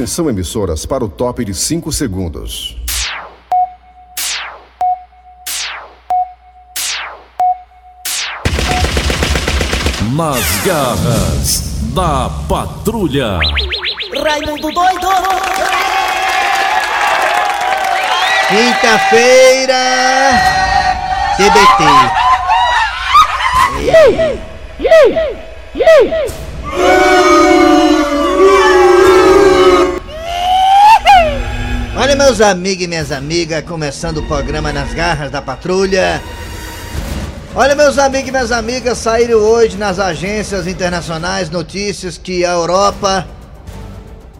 Atenção, emissoras, para o top de 5 segundos. Nas garras da patrulha. Raimundo doido! Quinta-feira, TBT. Olha, meus amigos e minhas amigas, começando o programa Nas Garras da Patrulha. Olha, meus amigos e minhas amigas, saíram hoje nas agências internacionais notícias que a Europa,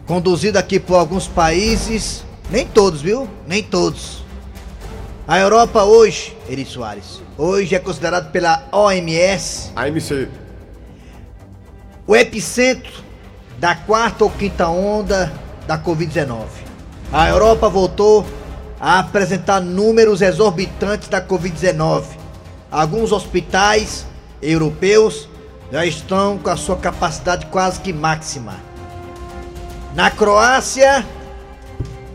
conduzida aqui por alguns países, nem todos, viu? Nem todos. A Europa hoje, Eri Soares, hoje é considerado pela OMS AMC. o epicentro da quarta ou quinta onda da Covid-19. A Europa voltou a apresentar números exorbitantes da Covid-19. Alguns hospitais europeus já estão com a sua capacidade quase que máxima. Na Croácia,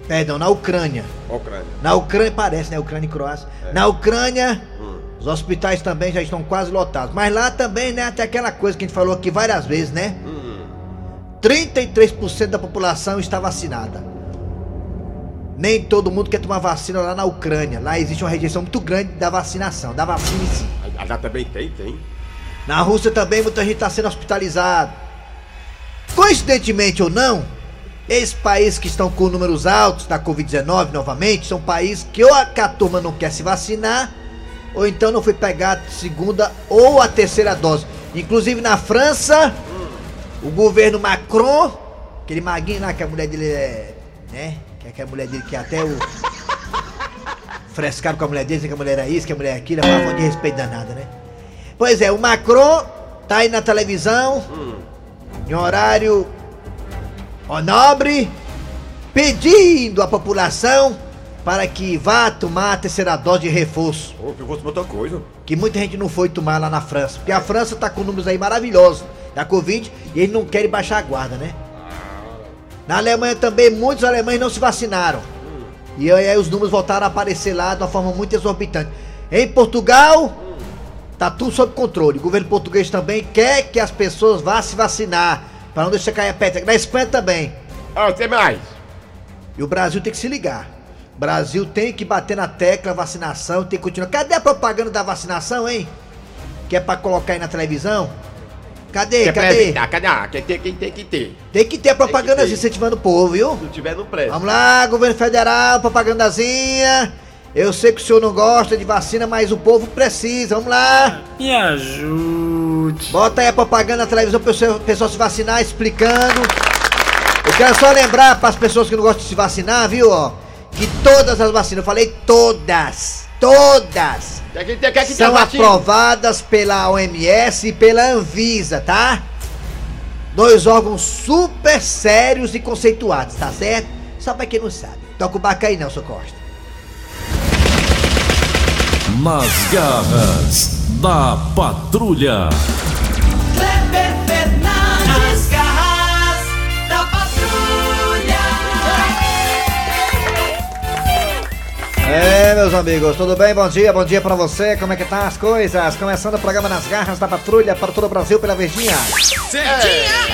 perdão, na Ucrânia. Ucrânia. Na Ucrânia, parece, né? Ucrânia e Croácia. Na Ucrânia, Hum. os hospitais também já estão quase lotados. Mas lá também, né? Tem aquela coisa que a gente falou aqui várias vezes, né? Hum. 33% da população está vacinada. Nem todo mundo quer tomar vacina lá na Ucrânia. Lá existe uma rejeição muito grande da vacinação, da vacina em si. Lá também tem, tem. Na Rússia também muita gente está sendo hospitalizada. Coincidentemente ou não, esses países que estão com números altos da Covid-19 novamente são países que ou a que a turma não quer se vacinar, ou então não foi pegar a segunda ou a terceira dose. Inclusive na França, o governo Macron, aquele maguinho lá que a mulher dele é. né? Que é que a mulher dele que até o. Frescaram com a mulher dele, que a mulher era isso, que a mulher é aquilo, é uma falta de respeito danada, né? Pois é, o Macron tá aí na televisão, em horário nobre, pedindo à população para que vá tomar a terceira dose de reforço. Ô, eu gosto de outra coisa. Que muita gente não foi tomar lá na França. Porque a França tá com números aí maravilhosos da Covid e eles não querem baixar a guarda, né? Na Alemanha também, muitos alemães não se vacinaram. E aí, os números voltaram a aparecer lá de uma forma muito exorbitante. Em Portugal, tá tudo sob controle. O governo português também quer que as pessoas vá se vacinar. Para não deixar cair a peteca. Na Espanha também. Ah, tem mais. E o Brasil tem que se ligar. O Brasil tem que bater na tecla vacinação, tem que continuar. Cadê a propaganda da vacinação, hein? Que é pra colocar aí na televisão? Cadê? Quer pra Cadê? evitar? Cadê? Ah, quem tem, quem tem que ter. Tem que ter a propaganda ter. incentivando o povo, viu? Se não tiver, não presta. Vamos lá, governo federal, propagandazinha. Eu sei que o senhor não gosta de vacina, mas o povo precisa. Vamos lá. Me ajude. Bota aí a propaganda na televisão para o pessoal se vacinar, explicando. Eu quero só lembrar para as pessoas que não gostam de se vacinar, viu, ó, que todas as vacinas, eu falei todas, todas, que que tem são vacina? aprovadas pela OMS e pela Anvisa, tá? Dois órgãos super sérios e conceituados, tá certo? Só pra quem não sabe. Toca o barco aí não, seu Costa. Nas garras da patrulha. É, meus amigos, tudo bem? Bom dia, bom dia pra você. Como é que tá as coisas? Começando o programa Nas Garras da Patrulha para todo o Brasil pela Verdinha.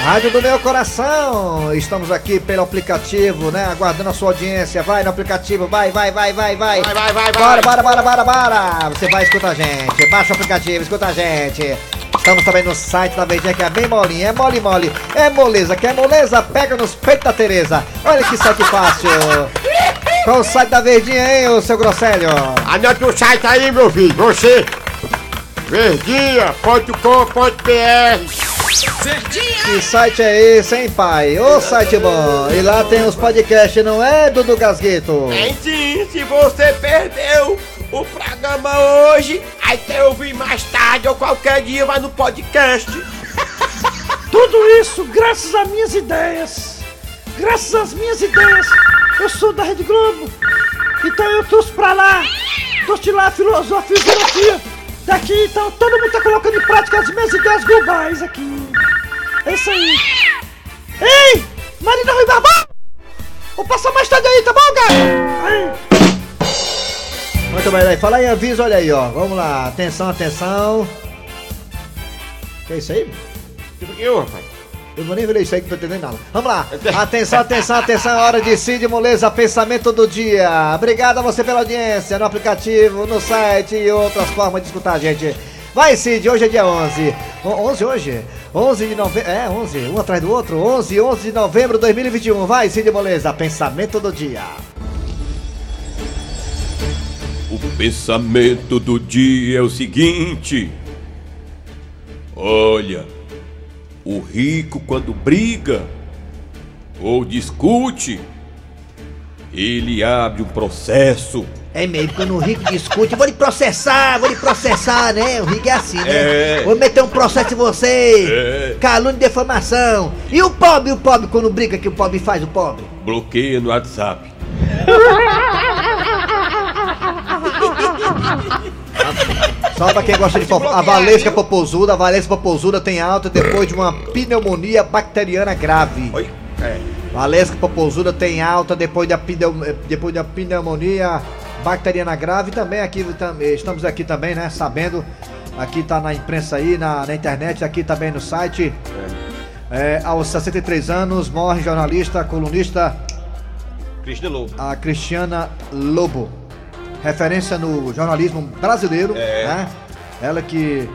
Rádio do meu coração. Estamos aqui pelo aplicativo, né? Aguardando a sua audiência. Vai no aplicativo, vai, vai, vai, vai, vai. Vai, vai, vai, Bora, vai. bora, bora, bora, bora. Você vai escutar a gente. Baixa o aplicativo, escuta a gente. Estamos também no site da Verdinha que é bem molinho, é mole mole, é moleza, quer moleza? Pega nos peitos da Tereza. Olha que site fácil. Qual o site da Verdinha, hein, ô seu Grosselho? Anota o site aí, meu filho. Você. Verdinha.com.br Que site é esse, hein, pai? Ô site bom. E lá tem os podcasts, não é, Dudu Gasguito? Tem sim, se você perdeu o programa hoje, aí quer ouvir mais tarde ou qualquer dia, vai no podcast. Tudo isso graças às minhas ideias. Graças às minhas ideias. Eu sou da Rede Globo. Então eu trouxe pra lá. Trouxe lá a filosofia e filosofia. Daqui, então, todo mundo tá colocando em prática as minhas ideias globais aqui. É isso aí. Ei! Marina Rui Barbosa! aí, tá bom, cara? Muito bem, aí. Fala em aviso, olha aí, ó. Vamos lá. Atenção, atenção. Que é isso aí? Tipo que eu, rapaz? Eu vou nem ver isso aí que não entendendo nada. Vamos lá. Atenção, atenção, atenção. É hora de Cid Moleza, pensamento do dia. Obrigado a você pela audiência no aplicativo, no site e outras formas de escutar a gente. Vai, Cid, hoje é dia 11. O- 11 hoje? 11 de novembro. É, 11, um atrás do outro. 11, 11 de novembro de 2021. Vai, Cid Moleza, pensamento do dia. O pensamento do dia é o seguinte: Olha, o rico quando briga ou discute, ele abre um processo. É mesmo, quando o Rico discute, vou lhe processar, vou lhe processar, né? O Rico é assim, né? É. Vou meter um processo em você. É. Calúnia e defamação. E o pobre, o pobre, quando briga, que o pobre faz, o pobre? Bloqueia no WhatsApp. Só pra quem gosta de fofoca. A Valesca Popozuda, a Valesca Popozuda tem alta depois de uma pneumonia bacteriana grave. Oi? É. Valesca Popozuda tem alta depois da, depois da pneumonia bacteriana grave. Também aqui, tam- estamos aqui também, né? Sabendo. Aqui tá na imprensa aí, na, na internet, aqui também no site. É, aos 63 anos, morre jornalista, colunista Cristina Lobo. a Cristiana Lobo, referência no jornalismo brasileiro, É. né? Ela que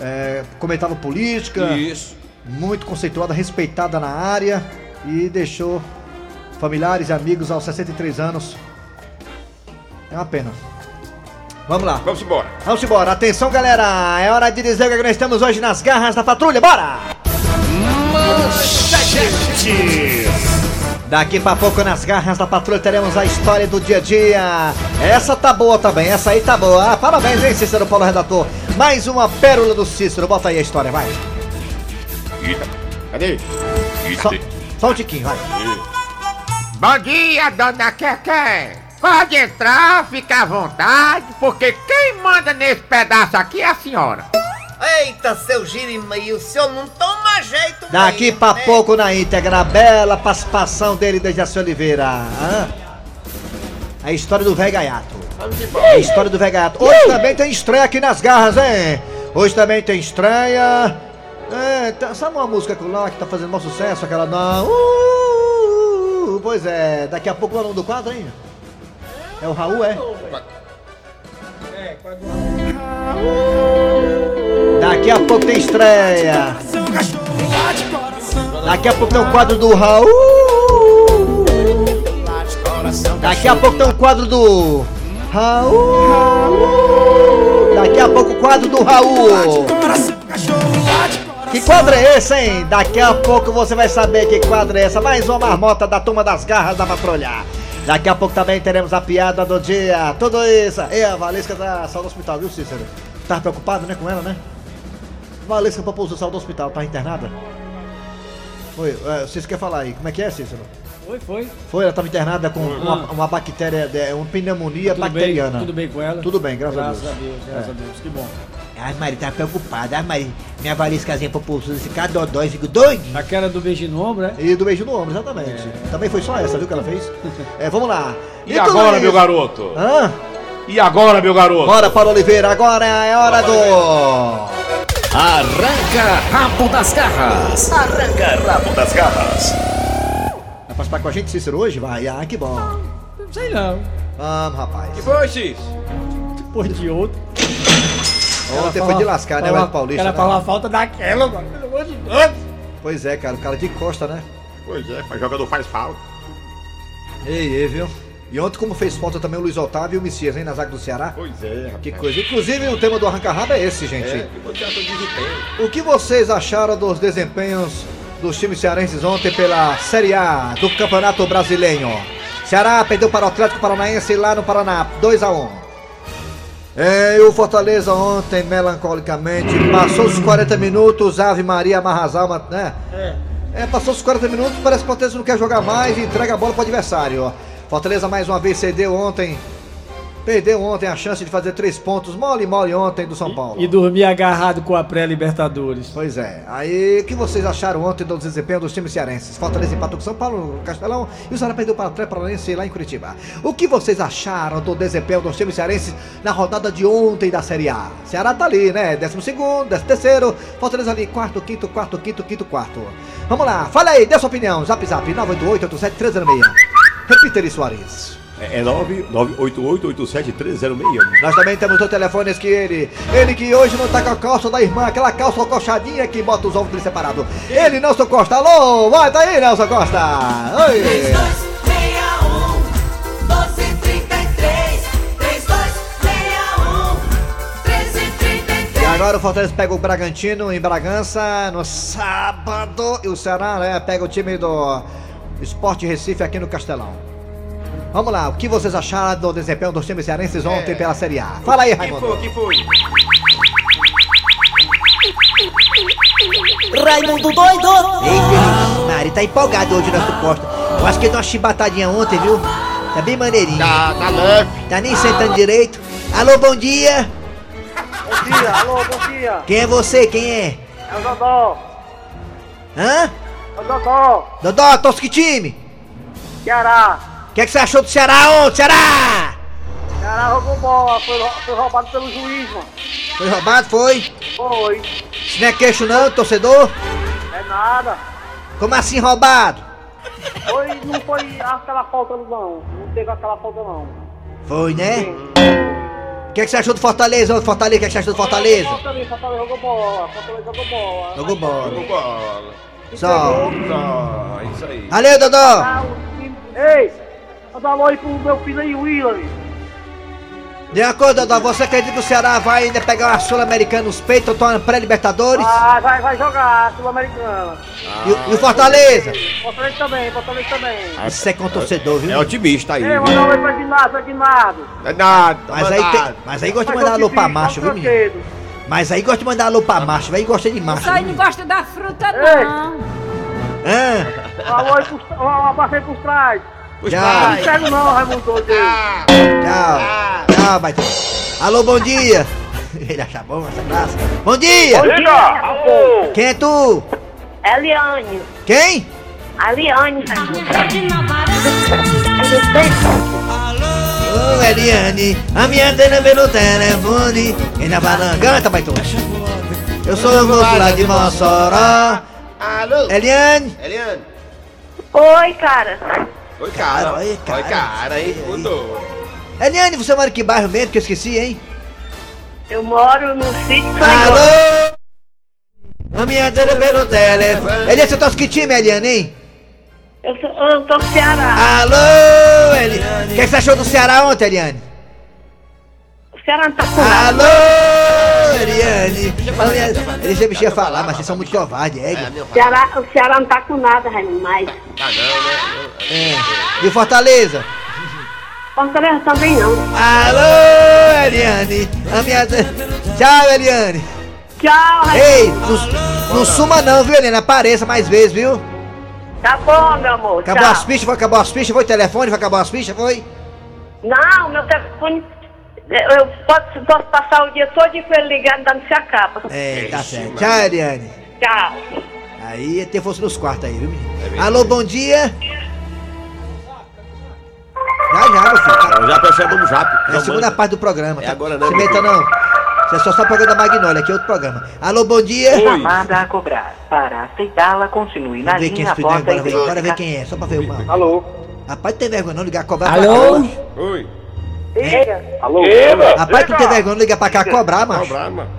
é, comentava política, Isso. muito conceituada, respeitada na área e deixou familiares e amigos aos 63 anos. É uma pena. Vamos lá, Vamos embora. vamos embora. Atenção, galera, é hora de dizer o que nós estamos hoje nas garras da patrulha. Bora! Daqui pra pouco nas garras da patrulha teremos a história do dia a dia. Essa tá boa também, essa aí tá boa. Ah, parabéns, hein, Cícero Paulo Redator. Mais uma pérola do Cícero. Bota aí a história, vai. Eita. Cadê? Só, Eita. só um tiquinho, vai. Bom dia, dona Keké. Pode entrar, fica à vontade, porque quem manda nesse pedaço aqui é a senhora. Eita, seu Girimei, o senhor não toma jeito Daqui mesmo, pra né? pouco na íntegra, a bela participação dele desde a Oliveira. Hã? A história do velho gaiato. A história do velho gaiato. Hoje também tem estreia aqui nas garras, hein? Hoje também tem estreia. É, tá- sabe uma música que lá que tá fazendo maior sucesso? Aquela não. Uh, pois é, daqui a pouco o nome do quadro, hein? É o Raul, é? Daqui a pouco tem estreia. Daqui a pouco tem o quadro do Raul. Daqui a pouco tem o quadro do Raul. Daqui a pouco o quadro do Raul. Que quadro é esse, hein? Daqui a pouco você vai saber que quadro é essa. Mais uma marmota da turma das garras da patrulha. Daqui a pouco também teremos a piada do dia. Tudo isso. E a Valesca tá saiu do hospital, viu, Cícero? Tava preocupado, né, com ela, né? Valesca Papouzou saiu do hospital, tá internada? Foi, é, Cícero quer falar aí, como é que é, Cícero? Foi, foi. Foi, ela estava internada com uma, uma bactéria, uma pneumonia Tudo bacteriana. bem, tudo bem com ela? Tudo bem, graças a graças Deus. a Deus. Graças É. a Deus, que bom. Ai, Mari, tá preocupada. Ai, Mari, minha Valescazinha Papouzou, esse cara dodói, fico doido. Aquela do beijinho no ombro, né? E do beijo no ombro, exatamente. Também foi só essa, viu, que ela fez? É, vamos lá. E tudo agora, meu garoto? Hã? E agora, meu garoto? Bora, Paulo Oliveira, agora é hora do... Arranca rabo das garras. Vai participar com a gente, Cícero, hoje? Vai, ah, que bom. Sei não. Vamos, rapaz. Que foi, Cis? Depois de outro. Ontem foi de lascar, né, Fala- Wes Paulista? Ela né? fala a falta daquela, mano. Pelo amor de Deus. Pois é, cara, o cara de costa, né? Pois é, mas jogador faz falta. Ei, ei, viu? E ontem, como fez falta também o Luiz Otávio e o Messias, hein, na zaga do Ceará? Pois é, rapaz. Que coisa. Inclusive, o tema do arranca-rabo é esse, gente. É, que. O que vocês acharam dos desempenhos dos times cearenses ontem pela Série A do Campeonato Brasileiro? Ceará perdeu para o Atlético Paranaense lá no Paraná, 2 a 1 é, e o Fortaleza ontem, melancolicamente, passou os 40 minutos, Ave Maria almas, né? É, passou os 40 minutos, parece que o Fortaleza não quer jogar mais e entrega a bola pro adversário, ó. Fortaleza mais uma vez cedeu ontem Perdeu ontem a chance de fazer três pontos mole mole ontem do São Paulo. E dormir agarrado com a pré-Libertadores. Pois é. Aí, o que vocês acharam ontem do desempenho dos times cearenses? Fortaleza empatou com São Paulo no Castelão e o Ceará perdeu para o Atlético lá em Curitiba. O que vocês acharam do desempenho dos times cearenses na rodada de ontem da Série A? Ceará tá ali, né? Décimo segundo, décimo terceiro, Fortaleza ali, quarto, quinto, quarto, quinto, quinto, quarto. Vamos lá, fala aí, dê sua opinião. Zap Zap, 988-87-306. Repita aí, Soares. É 988871306. Nós também temos dois telefones que ele, ele que hoje não tá com a calça da irmã, aquela calça coxadinha que bota os ovos dele separado. Ele, Nelson Costa, alô, vai daí, Nelson Costa. Oi. 3261 1233 3261 1333 E agora o Fortaleza pega o Bragantino em Bragança no sábado e o Ceará né, pega o time do Esporte Recife aqui no Castelão. Vamos lá, o que vocês acharam do desempenho dos times cearenses ontem pela Série A? Fala aí, Que Raimundo. foi, que foi? Raimundo doido! Eita, Mari, tá empolgado hoje nosso Costa. Eu acho que deu uma chibatadinha ontem, viu? Tá bem maneirinho. Tá, tá leve. Tá nem sentando direito. Alô, bom dia. Bom dia, alô, bom dia. Quem é você? Quem é? É o Dodó. Hã? O Dodó. Dodó, torce que time? Ceará. O que, é que você achou do Ceará ontem, Ceará? Ceará roubou bola, foi, foi roubado pelo juiz, mano. Foi roubado, foi? Foi. Isso não é queixo não, torcedor? É nada. Como assim roubado? Foi, não foi aquela falta não. Não teve aquela falta não. Foi, né? O que, é que você achou do Fortaleza ontem, Fortaleza? O que, é que você achou do Fortaleza? Fortaleza, Fortaleza jogou bola. Fortaleza jogou bola. Jogou bola. Jogou bola. Só. Só, isso aí. Valeu. Ah, time- Ei, manda alô aí pro meu filho aí, William. De acordo, Dodó, você acredita que o Ceará vai ainda pegar uma Sul-Americana nos peitos, ou torna pré-libertadores? Ah, vai, vai jogar, Sul-Americana. E, e o Fortaleza? Fortaleza também, Fortaleza também. Isso é com torcedor, viu? É otimista aí. Ei, manda alô aí pra Dinardo, pra Dinardo. É nada. Mas aí, tem, mas aí gosta de mandar alô pra macho, viu, menino? Mas aí gosta de mandar alô pra macho, velho, gosta de macho. Isso aí viu, não gosta da fruta, Ei. não. Ah, Alô aí pros, um abraço aí pros trás. tchau, Não cego não, Raimundo doido. tchau, tchau, baita. Alô, bom dia. Ele acha bom essa graça. Bom dia. Alô. Quem é tu? Eliane. Quem? Aliane. Ô, Eliane, a minha antena pelo telefone. Quem tá falando? Canta, baitão. Eu sou o moço lá de Mossoró. Alô? Eliane. Eliane. Oi, cara. Oi, cara. Oi, cara. Oi, cara, hein? Mudou. Eliane, você mora em que bairro mesmo que eu esqueci, hein? Eu moro no sítio Alô? A minha antena pelo telefone. Eliane, você torce que time, Eliane, hein? Eu, sou, eu tô no Ceará. Alô, Eliane. O que, é que você achou do Ceará ontem, Eliane? O Ceará não tá com nada. Alô, Eliane. A minha- Deixa a falar, mas vocês são muito covardes, é? O Ceará, o Ceará não tá com nada, Raimundo, mas Tá não, né? É. E o Fortaleza? Fortaleza também não. Alô, Eliane. A minha... Tchau, Eliane. Tchau, Raimundo. Ei, não, não suma não, viu, Eliane? Apareça mais vezes, viu? Tá bom, meu amor. Acabou tchau. as fichas, foi acabar as fichas, foi o telefone, foi acabar as fichas, foi? Não, meu telefone. Eu posso, posso passar o dia todo com ele ligado, dando se acaba. É, tá certo. Tchau, Eliane. Tchau. Aí ia ter força nos quartos aí, viu, menino? Alô, bom dia. Já, já, meu filho. Já percebemos já. É a segunda parte do programa. É tá? agora não, Se meta não. Você é só está programa da Magnólia, aqui é outro programa. Alô, bom dia. Chamada a cobrar. Para aceitá-la, continue na quem linha após a agora, vem. Bora ver quem é, só pra ver o mal. Alô? Rapaz, não tem vergonha não ligar cobrar Alô? pra cá. Oi. Alô? Rapaz, tu não tem vergonha não ligar pra cá cobrar, macho. Cobrar, mano.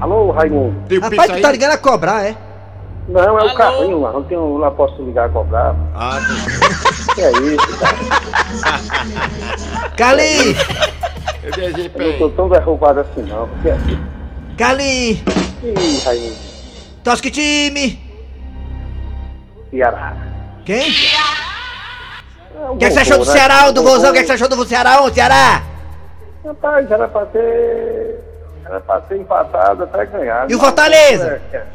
Alô, Raimundo? Tem Rapaz, tu tá ligando a cobrar, é? Não, é o carrinho, mano. Não, tenho, não posso ligar a cobrar. Ah, Que é isso, cara? Carlinhos! Eu Eu não tô tão derrubado assim, não. Que é? Carlinhos! Ih, Raimundo. Torce que time? Ceará. Quem? É O que, é que você achou do Ceará, do vozão? O que, é que você achou do Ceará ontem, Ceará? Rapaz, era pra ter. Era pra ter empatado até ganhar. E o Mas- Fortaleza? É, é.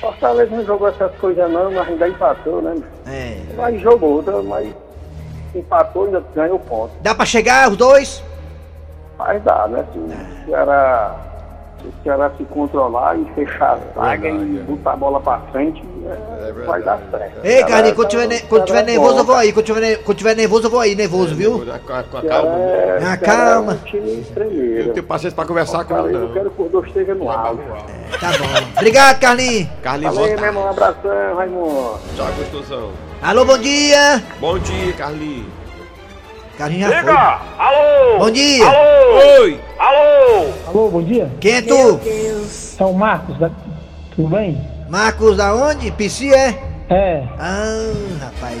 Fortaleza não jogou essas coisas não, mas ainda empatou, né? É. Mas jogou, mas. Empatou, ainda ganhou ponto. Dá pra chegar os dois? Mas dá, né? Se o Ceará, se o Ceará se controlar e fechar a zaga e botar a bola pra frente, é, vai dar certo. Ei, Carlinhos, quando tiver, ne- quando tiver é nervoso eu vou aí. Quando tiver, ne- quando tiver nervoso eu vou aí, nervoso, viu? Com a, a calma. é- Ah, Ceará calma. É Eu tenho paciência pra conversar com ele, Eu não. quero que o dois esteja no alto. Tá bom. Obrigado, Carlinhos. Carlinhos, Valeu, meu irmão. Um abração, Raimundo. Tchau, gostosão. Alô, bom dia. Bom dia, Carlinhos. Carlinhos já Liga! Alô! Bom dia. Alô! Oi! Alô! Alô, bom dia. Quem é tu? É o Marcos, da... tudo bem? Marcos da onde? PC é? É, Ah, rapaz.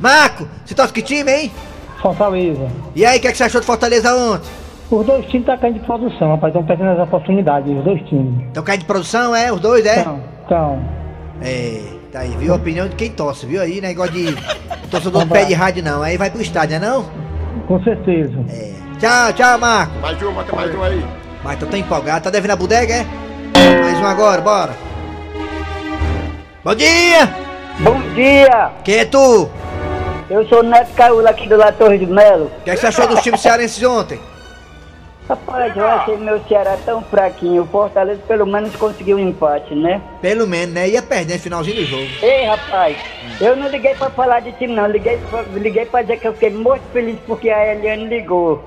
Marco, você torce que time, hein? Fortaleza. E aí, o que, é que você achou de Fortaleza ontem? Os dois times tá caindo de produção, rapaz, estão perdendo as oportunidades, os dois times. Estão caindo de produção, é? Os dois, é? Então, então, É, tá aí, viu? A opinião de quem torce, viu aí? Negócio de torcedor do pé de rádio, não. Aí vai pro estádio, não é não? com certeza. É. Tchau, tchau, Marco. Mais um, bota mais um aí. Mas tu tá empolgado, tá devendo a bodega, é? Mais um agora, bora. Bom dia! Bom dia! Quem é tu? Eu sou o Neto Caula aqui do La Torre de Melo. O que, é que você achou dos times cearenses ontem? Rapaz, eu achei meu Ceará tão fraquinho. O Fortaleza pelo menos conseguiu um empate, né? Pelo menos, né? Ia perder no finalzinho do jogo. Ei, rapaz, eu não liguei pra falar de time, não. Liguei pra, liguei pra dizer que eu fiquei muito feliz porque a Eliane ligou.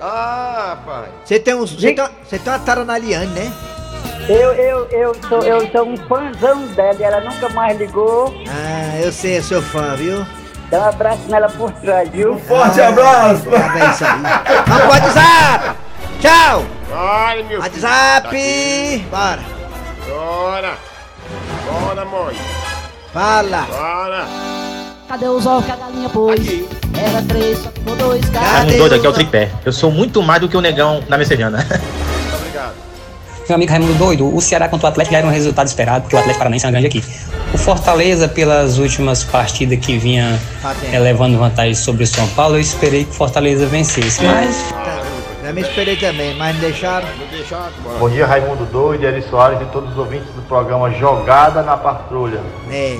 Ah, pai. Você tem uns. Você tem, uma- você tem uma tara na Liane, né? Eu, eu, eu, sou, eu sou um fãzão dela e ela nunca mais ligou. Ah, eu sei, eu sou fã, viu? Dá um abraço nela por trás, viu? Forte abraço! Tá isso aí. Vamos pro WhatsApp! Tchau! Meu WhatsApp! filho. Bora! Bora. Bora, mãe. Fala! Bora. Cadê os ovos que a galinha pôs? Era três, só ficou dois, Raimundo cadê doido, aqui é o tripé. Eu sou muito mais do que o negão na messejana. Meu amigo Raimundo Doido, o Ceará contra o Atlético já era um resultado esperado, porque o Atlético Paranaense é uma grande aqui. O Fortaleza, pelas últimas partidas que vinha eh, levando vantagem sobre o São Paulo, eu esperei que o Fortaleza vencesse, mas Já me esperei também, mas não deixaram. Bom dia, Raimundo Doido, Eri Soares e todos os ouvintes do programa Jogada na Patrulha. É.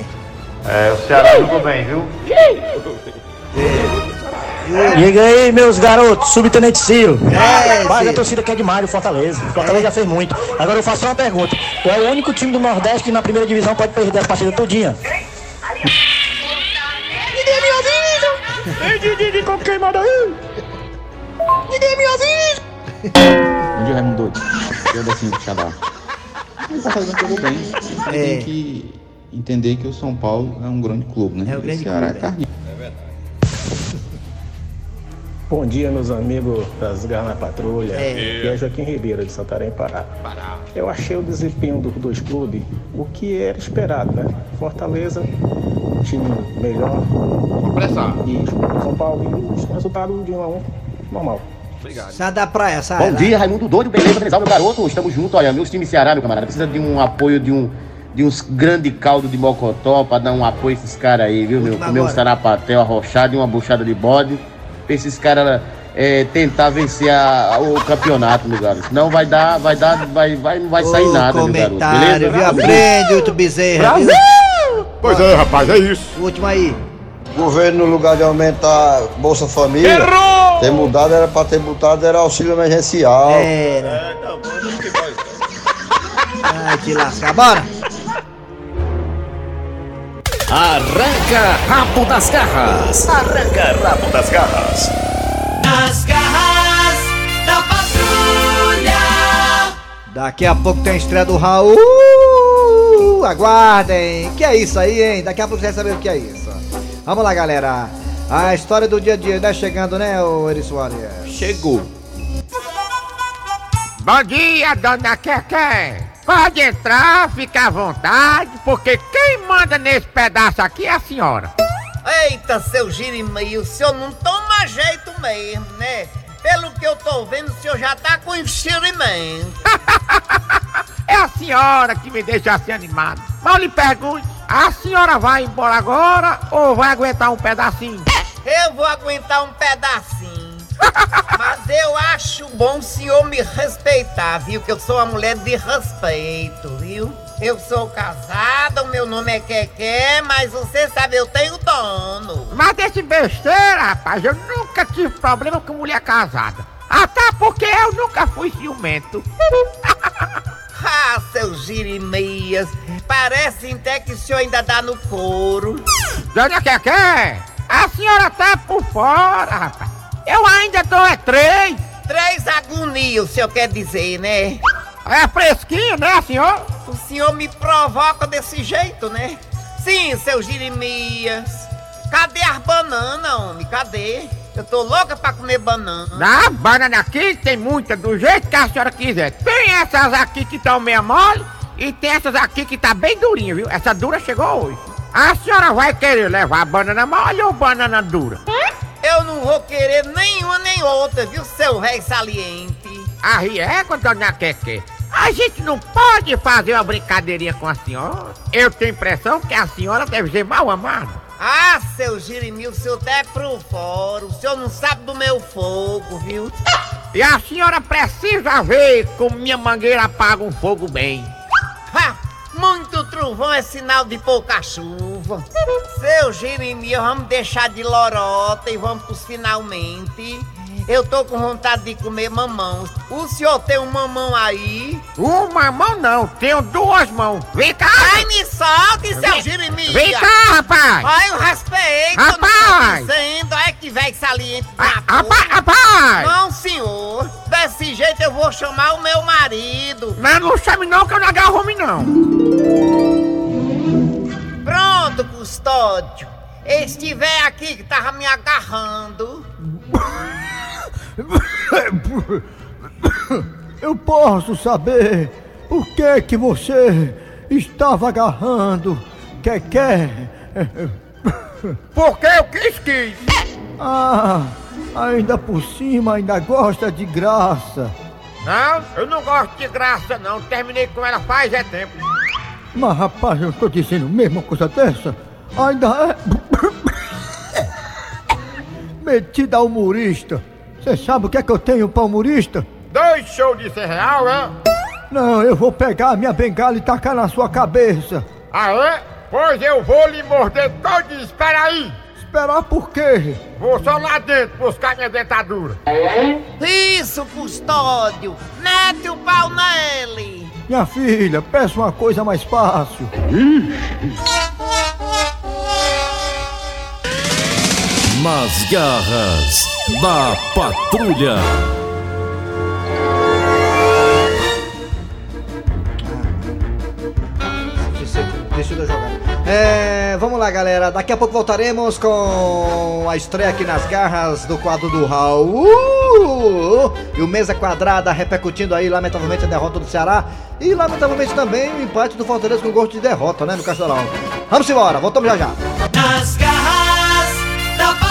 É, o Ceará jogou bem, viu? Diga aí, meus garotos, subtenente Ciro. É, Mas Ciro. a torcida quer demais o Fortaleza. O Fortaleza já fez muito. Agora eu faço só uma pergunta. Qual é o único time do Nordeste que na primeira divisão pode perder as partidas todinha? Ninguém me avisa! Ei, Didi, como queimado aí! Ninguém me avisa! Bom dia, Raimundo Doido. Eu assim, Xadá. O Fortaleza jogou bem. Você É. tem que entender que o São Paulo é um grande clube, né? É um grande o Ceará clube, é carne. Bom dia, meus amigos das Garras na Patrulha. É. Aqui é Joaquim Ribeiro, de Santarém, Pará. Eu achei o desempenho dos dois clubes o que era esperado, né? Fortaleza, um time melhor. E São Paulo, e o resultado de 1 a 1 normal. Obrigado. Sai da praia, sai. Bom lá. dia, Raimundo Doido, beleza, Trizal, meu garoto, estamos juntos, olha, meus times Ceará, meu camarada, precisa de um apoio de um de uns grande caldo de mocotó pra dar um apoio a esses caras aí, viu, meu? Comer um sarapatel arrochado e uma buchada de bode, pra esses caras é, tentar vencer a- o campeonato, meu garoto. Senão vai dar, vai dar, vai, vai, não vai sair nada, meu garoto, comentário, beleza? viu? Aprende, Uito Bezerra. viu? Pois é, rapaz, é isso. O último aí. O governo, no lugar de aumentar Bolsa Família, Errou! ter mudado era pra ter botado era auxílio emergencial. Era. Ai, te lascar. Bora. Arranca rabo das garras. Arranca rabo das garras. Nas garras da patrulha. Daqui a pouco tem a estreia do Raul. Aguardem. Que é isso aí, hein? Daqui a pouco você vai saber o que é isso. Vamos lá, galera. A história do dia a dia, né? Chegando, né, ô Eri Soares? Chegou. Bom dia, dona Keké. Pode entrar, fica à vontade, porque quem manda nesse pedaço aqui é a senhora. Eita, seu Jirimai, o senhor não toma jeito mesmo, né? Pelo que eu tô vendo, o senhor já tá com enxerimento. É a senhora que me deixa assim animado. Mas lhe pergunto, a senhora vai embora agora ou vai aguentar um pedacinho? Eu vou aguentar um pedacinho. Mas eu acho bom o senhor me respeitar, viu? Que eu sou uma mulher de respeito, viu? Eu sou casada, o meu nome é Keké, mas você sabe, eu tenho dono. Mas desse besteira, rapaz, eu nunca tive problema com mulher casada. Até porque eu nunca fui ciumento. ah, seus girimeias, parece até que o senhor ainda dá no couro. Dona Keké, a senhora tá por fora, rapaz. Eu ainda dou é três. Três agonias, o senhor quer dizer, né? É fresquinho, né, senhor? O senhor me provoca desse jeito, né? Sim, seu Jeremias. Cadê as bananas, homem? Cadê? Eu tô louca pra comer banana. Na banana aqui tem muita, do jeito que a senhora quiser. Tem essas aqui que estão meio mole e tem essas aqui que tá bem durinha, viu? Essa dura chegou hoje. A senhora vai querer levar banana mole ou banana dura? Eu não vou querer nenhuma nem outra, viu, seu rei saliente? Aí é, dona Keke. A gente não pode fazer uma brincadeirinha com a senhora. Eu tenho impressão que a senhora deve ser mal amada. Ah, seu Jeremil, o senhor tá é pro fora. O senhor não sabe do meu fogo, viu? E a senhora precisa ver como minha mangueira apaga um fogo bem. Ha! Muito trovão é sinal de pouca chuva. Seu Jeremias, vamos deixar de lorota e vamos pros finalmente. Eu tô com vontade de comer mamão. O senhor tem um mamão aí? Uma mão não, tenho duas mãos. Vem cá! Ai, me solte, seu Jeremias! Vem cá, rapaz! Ai, o respeito! Rapaz! Eu não tô dizendo, é que velho saliente ah, Rapaz, rapaz! Eu vou chamar o meu marido! Não, não chame não, que eu não agarro homem não! Pronto, custódio! Estiver aqui que tava me agarrando. Eu posso saber o que que você estava agarrando? Quer quer? Porque eu quis quis. Ah, ainda por cima ainda gosta de graça. Não, eu não gosto de graça não. Terminei com ela faz é tempo. Mas rapaz, eu estou dizendo mesmo uma coisa dessa. Ainda é metida humorista. Você sabe o que é que eu tenho pra humorista? Dois shows de ser real, é? Não, eu vou pegar a minha bengala e tacar na sua cabeça. Ah, é? Pois eu vou lhe morder todo. Espera aí. Esperar por quê? Vou só lá dentro buscar minha dentadura. Isso, custódio. Mete o pau nele. Minha filha, peça uma coisa mais fácil. Nas garras da patrulha. Deixa eu jogar. É, vamos lá, galera. Daqui a pouco voltaremos com a estreia aqui nas garras do quadro do Raul. E o Mesa Quadrada repercutindo aí, lamentavelmente, a derrota do Ceará. E, lamentavelmente, também o empate do Fortaleza com gosto de derrota, né, no Castelão. Vamos embora, voltamos já já. Nas garras da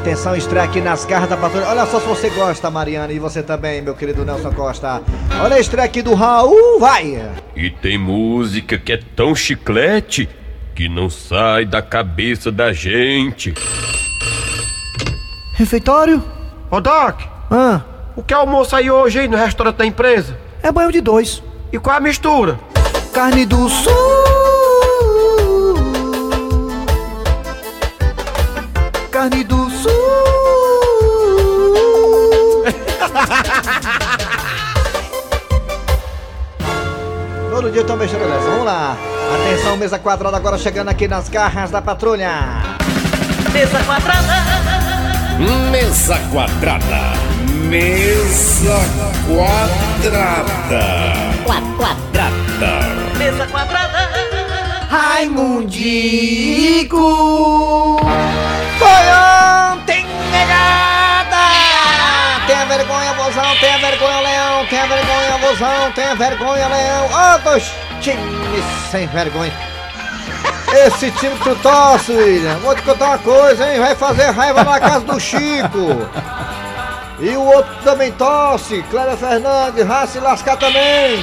atenção, estreia aqui nas garras da patrulha. Olha só se você gosta, Mariana, e você também, meu querido Nelson Costa. Olha a estreia aqui do Raul, vai! E tem música que é tão chiclete que não sai da cabeça da gente. Refeitório? Ô Doc, Ah, o que é almoço aí hoje aí no restaurante da empresa? é banho de dois. E qual é a mistura? Carne do sul. Carne do Todo dia tem uma dessa. Vamos lá. Atenção, mesa quadrada agora chegando aqui nas garras da patrulha. Mesa quadrada. Mesa quadrada. Mesa quadrada. Qua- Quadrada. Mesa quadrada. Raimundico! Tenha vergonha, vozão, tenha vergonha, leão. Ó, dois times sem vergonha. Esse time que tu torce, William, vou te contar uma coisa, hein? Vai fazer raiva na casa do Chico. E o outro também torce, Cléber Fernandes, vai se lascar também.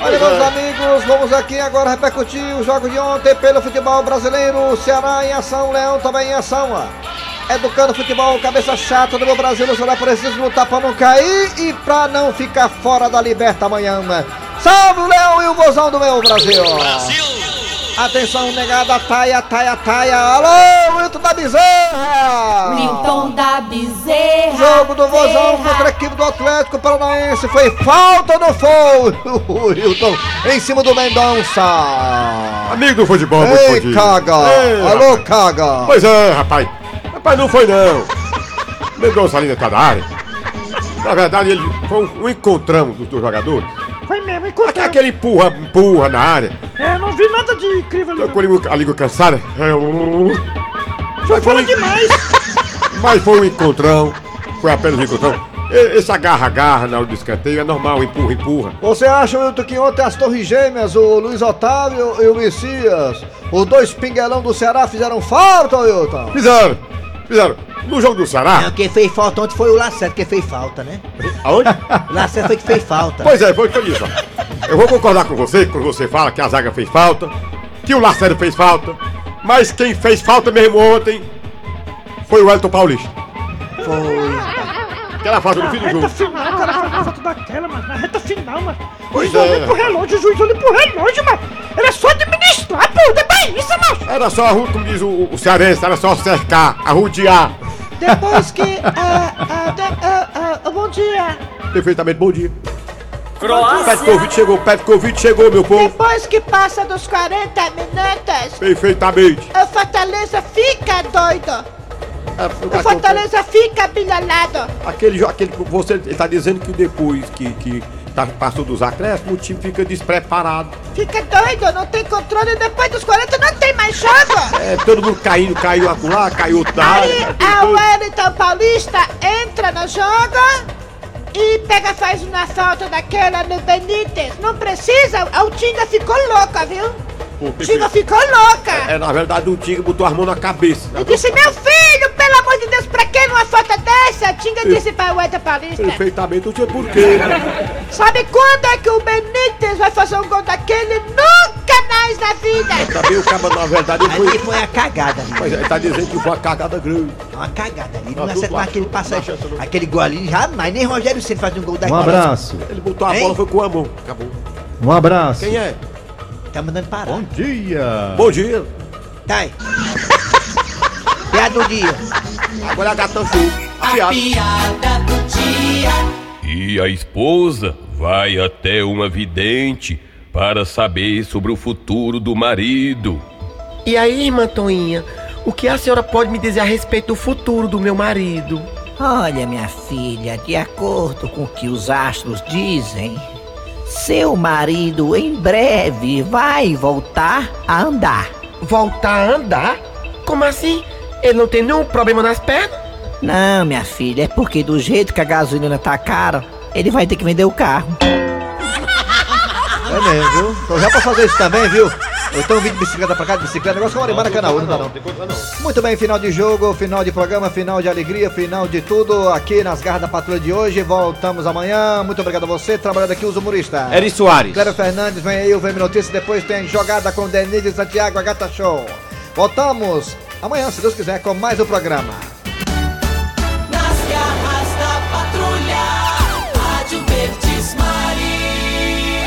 Olha, meus amigos, vamos aqui agora repercutir os jogos de ontem pelo futebol brasileiro. Ceará em ação, Leão também em ação. ó. Educando futebol, cabeça chata do meu Brasil, o Ceará precisa lutar para não cair e para não ficar fora da liberta amanhã. Salve o Leão e o Vozão do meu Brasil! Brasil! Atenção, negada, taia, taia, taia. Alô, Wilton da Bezerra! Milton da Bezerra. Jogo do Vozão contra a equipe do Atlético Paranaense. Foi falta ou não foi? O Wilton em cima do Mendonça. Amigo do futebol, muito Ei, fodido. caga! Ei, Alô, rapaz. caga! Pois é, rapaz. Rapaz, não foi não. Mendonça ali tá na área. Na verdade, ele foi um, um encontrão dos dois jogadores. Foi mesmo, encontrou. Aquele empurra, empurra na área. É, não vi nada de incrível ali. Eu com a língua- a língua cansada. É, um- Só fala demais. Mas foi um encontrão. Foi apenas um encontrão. Esse agarra-agarra na hora do escanteio é normal, empurra, empurra. Você acha, Wilton, que ontem as Torres Gêmeas, o Luiz Otávio e o Messias, os dois pinguelão do Ceará fizeram falta, Wilton? Fizeram, fizeram. No jogo do Ceará. Não, quem fez falta ontem foi o Lacerda que fez falta, né? Aonde? O Lacerda foi que fez falta. Pois é, foi o que eu disse. ó. Eu vou concordar com você quando você fala que a zaga fez falta, que o Lacerda fez falta, mas quem fez falta mesmo ontem foi o Elton Paulista. Foi. Aquela falta no fim do Reta jogo. final, o cara faz uma foto daquela, mas na reta final, mano. O Pois juiz é. olha pro relógio, o juiz olha pro relógio, mano. Ele é só administrar, pô, é bem isso, mano. Era só, a como diz o, o cearense, era só cercar, arrudear. Depois que. ah, ah, ah, ah, bom dia. Perfeitamente, bom dia. Croácia. Petkovic chegou, Petkovic chegou, meu povo. Depois que passa dos 40 minutos, Perfeitamente. o Fortaleza fica doido. O Fortaleza fica bilhalado. Aquele, aquele você está dizendo que depois que, que tá, passou dos acréscimos, o time fica despreparado. Fica doido, não tem controle. Depois dos 40 não tem mais jogo. É, todo mundo caindo, caiu acolá, caiu outro da Aí área. a Wellington Paulista entra no jogo e pega, faz uma falta daquela no Benítez. Não precisa, a Tinga ficou louca, viu? Pô, Tinga ficou louca. É, na verdade, o Tigre botou as mãos na cabeça. E disse, meu filho, pelo amor de Deus, pra que numa falta dessa? Tinga disse pra Wellington Paulista. Perfeitamente, não tinha porquê. Sabe quando é que o Benítez vai fazer um gol daquele? Nunca mais na vida. Também o cabo, na verdade, ele foi... Ali foi a cagada ali. Mas ele tá dizendo que foi uma cagada grande. Uma cagada ali. Tá Não acertou aquele passagem. Aquele gol ali, jamais. Nem Rogério Ceni fazia um gol daquele. Um abraço. Ele botou a Hein? bola, foi com a mão. Acabou. Um abraço. Quem é? Tá mandando parar. Bom dia. Bom dia. Tá aí. Do dia. Agora a gatão show. A piada. Piada do dia. E a esposa vai até uma vidente para saber sobre o futuro do marido. E aí, irmã Toinha, o que a senhora pode me dizer a respeito do futuro do meu marido? Olha, minha filha, de acordo com o que os astros dizem, seu marido em breve vai voltar a andar. Voltar a andar? Como assim? Ele não tem nenhum problema nas pernas? Não, minha filha, é porque do jeito que a gasolina tá cara, ele vai ter que vender o carro. É mesmo, viu? Então já pra fazer isso também, viu? Ou então vídeo de bicicleta pra cá, de bicicleta, negócio que eu na canal, não dá não. Muito bem, final de jogo, final de programa, final de alegria, final de tudo aqui nas garras da patrulha de hoje. Voltamos amanhã. Muito obrigado a você, trabalhando aqui os humoristas. Eri Soares. Cléber Fernandes, vem aí o VM Notícias, depois tem jogada com Denise Santiago, a Gata Show. Voltamos amanhã, se Deus quiser, com mais um programa.